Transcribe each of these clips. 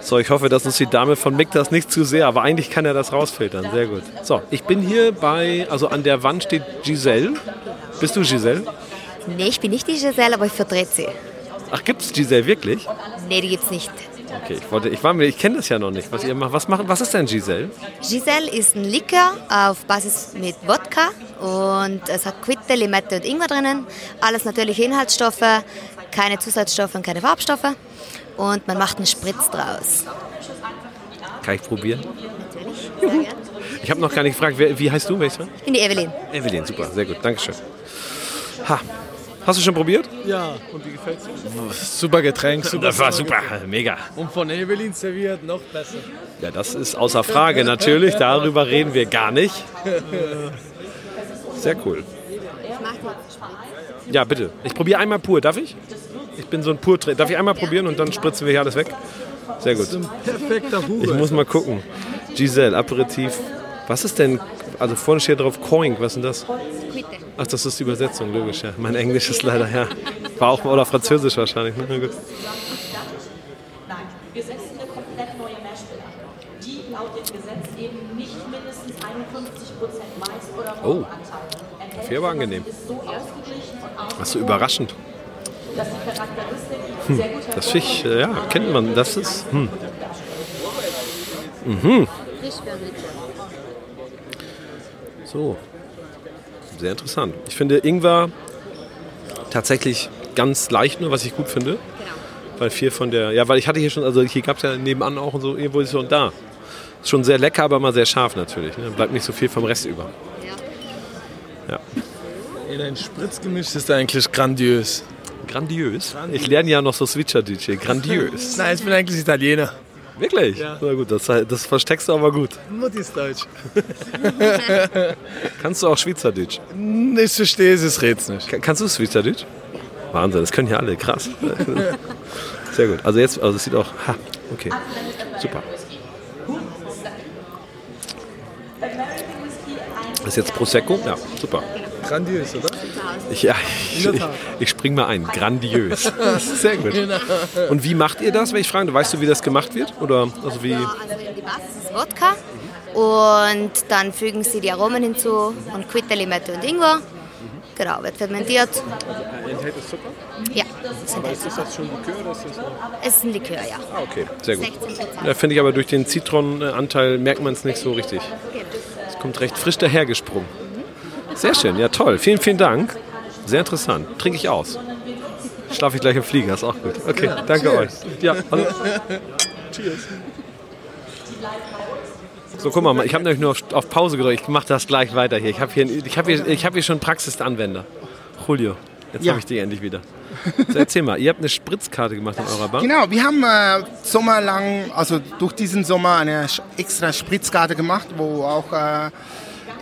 So, ich hoffe, dass uns die Dame von Mick das nicht zu sehr, aber eigentlich kann er das rausfiltern. Sehr gut. So, ich bin hier bei, also an der Wand steht Giselle. Bist du Giselle? Nee, ich bin nicht die Giselle, aber ich vertrete sie. Ach, gibt's Giselle wirklich? Nee, die gibt's nicht. Okay, ich wollte, ich war mir, ich kenne das ja noch nicht, was ihr macht. Was machen, was ist denn Giselle? Giselle ist ein Likör auf Basis mit Wodka und es hat Quitte, Limette und Ingwer drinnen. Alles natürliche Inhaltsstoffe, keine Zusatzstoffe und keine Farbstoffe. Und man macht einen Spritz draus. Kann ich probieren? Natürlich. Gern. Ich habe noch gar nicht gefragt, wer, wie heißt du? Ich bin die Evelyn. Evelyn, super, sehr gut, Dankeschön. Ha. Hast du schon probiert? Ja, und wie gefällt's dir? Super Getränk, super. Das war super, mega. Und von Evelyn serviert noch besser. Ja, das ist außer Frage natürlich. Darüber reden wir gar nicht. Sehr cool. Ja, bitte. Ich probiere einmal pur. Darf ich? Ich bin so ein pur Darf ich einmal probieren und dann spritzen wir hier alles weg? Sehr gut. Perfekter Huber. Ich muss mal gucken. Giselle, Aperitif. Was ist denn? Also vorne steht drauf Coing. Was ist denn das? Ach, das ist die Übersetzung, logisch, ja. Mein Englisch ist leider, ja. War auch, oder Französisch wahrscheinlich, ne? Na gut. Nein, wir setzen eine komplett neue Meshbill an, die laut dem Gesetz eben nicht mindestens 51% Mais- oder Oh. Enthält. Kaffee aber angenehm. Ist so ausgeglichen und Das ist so überraschend. Dass die Charakteristik sehr gut Das Fisch, äh, ja, kennt man. Das ist. Hm. So. Sehr interessant. Ich finde Ingwer tatsächlich ganz leicht nur, was ich gut finde. Weil viel von der. Ja, weil ich hatte hier schon, also hier gab es ja nebenan auch und so, irgendwo ist schon da. Ist schon sehr lecker, aber mal sehr scharf natürlich. Ne? Bleibt nicht so viel vom Rest über. In ein Spritzgemisch ist eigentlich grandios. Grandios. Ich lerne ja noch so Switcher-DJ. Grandios. Nein, ich bin eigentlich Italiener. Wirklich? Ja. Na gut, das, das versteckst du aber gut. Mutti ist Deutsch. Kannst du auch Schweizerdeutsch? Ich verstehe es, es red's nicht. Ka- Kannst du Schweizerdeutsch? Wahnsinn, das können ja alle, krass. Sehr gut. Also jetzt, also es sieht auch, ha, okay, super. Das ist jetzt Prosecco? Ja, super. Grandios, oder? Ich, ja, ich, ich, ich spring mal ein. Grandios. Sehr gut. Und wie macht ihr das, wenn ich frage? Weißt du, wie das gemacht wird? Oder also wie? Ja, also die Basis ist Wodka und dann fügen sie die Aromen hinzu und Quitte, Limette und Ingwer. Genau, wird fermentiert. Enthält es Zucker? Ja, enthält Ist das schon Likör oder ist das Es ist ein Likör, ja. Ah, okay, sehr gut. 16 Da finde ich aber durch den Zitronenanteil merkt man es nicht so richtig. Es kommt recht frisch dahergesprungen. Sehr schön, ja toll. Vielen, vielen Dank. Sehr interessant. Trinke ich aus. Schlafe ich gleich im Flieger, ist auch gut. Okay, danke euch. Ja, hallo. So, guck mal, ich habe nämlich nur auf, auf Pause gedrückt. Ich mache das gleich weiter hier. Ich habe hier, ich hab hier, ich hab hier schon Praxisanwender. Julio, jetzt Ja. habe ich dich endlich wieder. So, erzähl mal, ihr habt eine Spritzkarte gemacht in eurer Bar? Genau, wir haben äh, sommerlang, also durch diesen Sommer eine extra Spritzkarte gemacht, wo auch äh,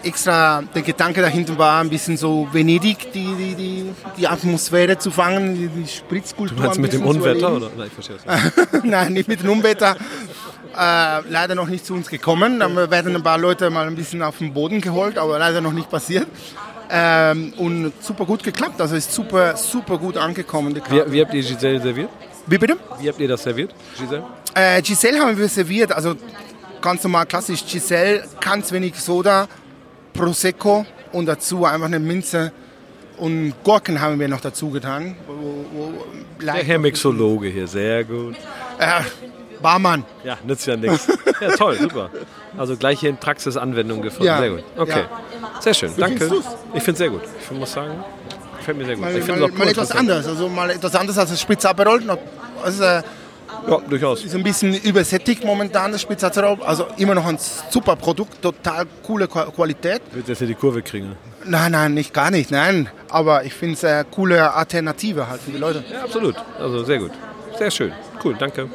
extra der Gedanke dahinter war, ein bisschen so Venedig, die, die, die, die Atmosphäre zu fangen, die, die Spritzkultur. Du meinst ein mit dem Unwetter? Oder? Nein, ich verstehe es nicht. Nein, nicht mit dem Unwetter. Äh, leider noch nicht zu uns gekommen. Da werden ein paar Leute mal ein bisschen auf den Boden geholt, aber leider noch nicht passiert. Ähm, und super gut geklappt. Also ist super, super gut angekommen. Die Karte. Wie, wie habt ihr Giselle serviert? Wie bitte? Wie habt ihr das serviert, Giselle? Äh, Giselle haben wir serviert, also ganz normal klassisch Giselle, ganz wenig Soda, Prosecco und dazu einfach eine Minze und Gurken haben wir noch dazu getan. Der Herr Mixologe hier, sehr gut. äh, Barmann. Ja, nützt ja nichts. Ja, toll, super. Also gleich hier in Praxisanwendung gefunden. Ja. Sehr gut. Okay. Sehr schön, danke. Ich finde es sehr gut. Ich muss sagen, gefällt mir sehr gut. Mal, ich finde mal, es auch mal cool, etwas interessant. anders, also mal etwas anderes als das Spritzaperol. Also, äh, Ja, durchaus. ist ein bisschen übersättigt momentan das Spritzaperol. Also immer noch ein super Produkt, total coole Qua- Qualität. Wird jetzt hier die Kurve kriegen. Nein, nein, nicht gar nicht, nein. Aber ich finde es eine coole Alternative halt für die Leute. Ja, absolut. Also sehr gut. Sehr schön. Cool, danke.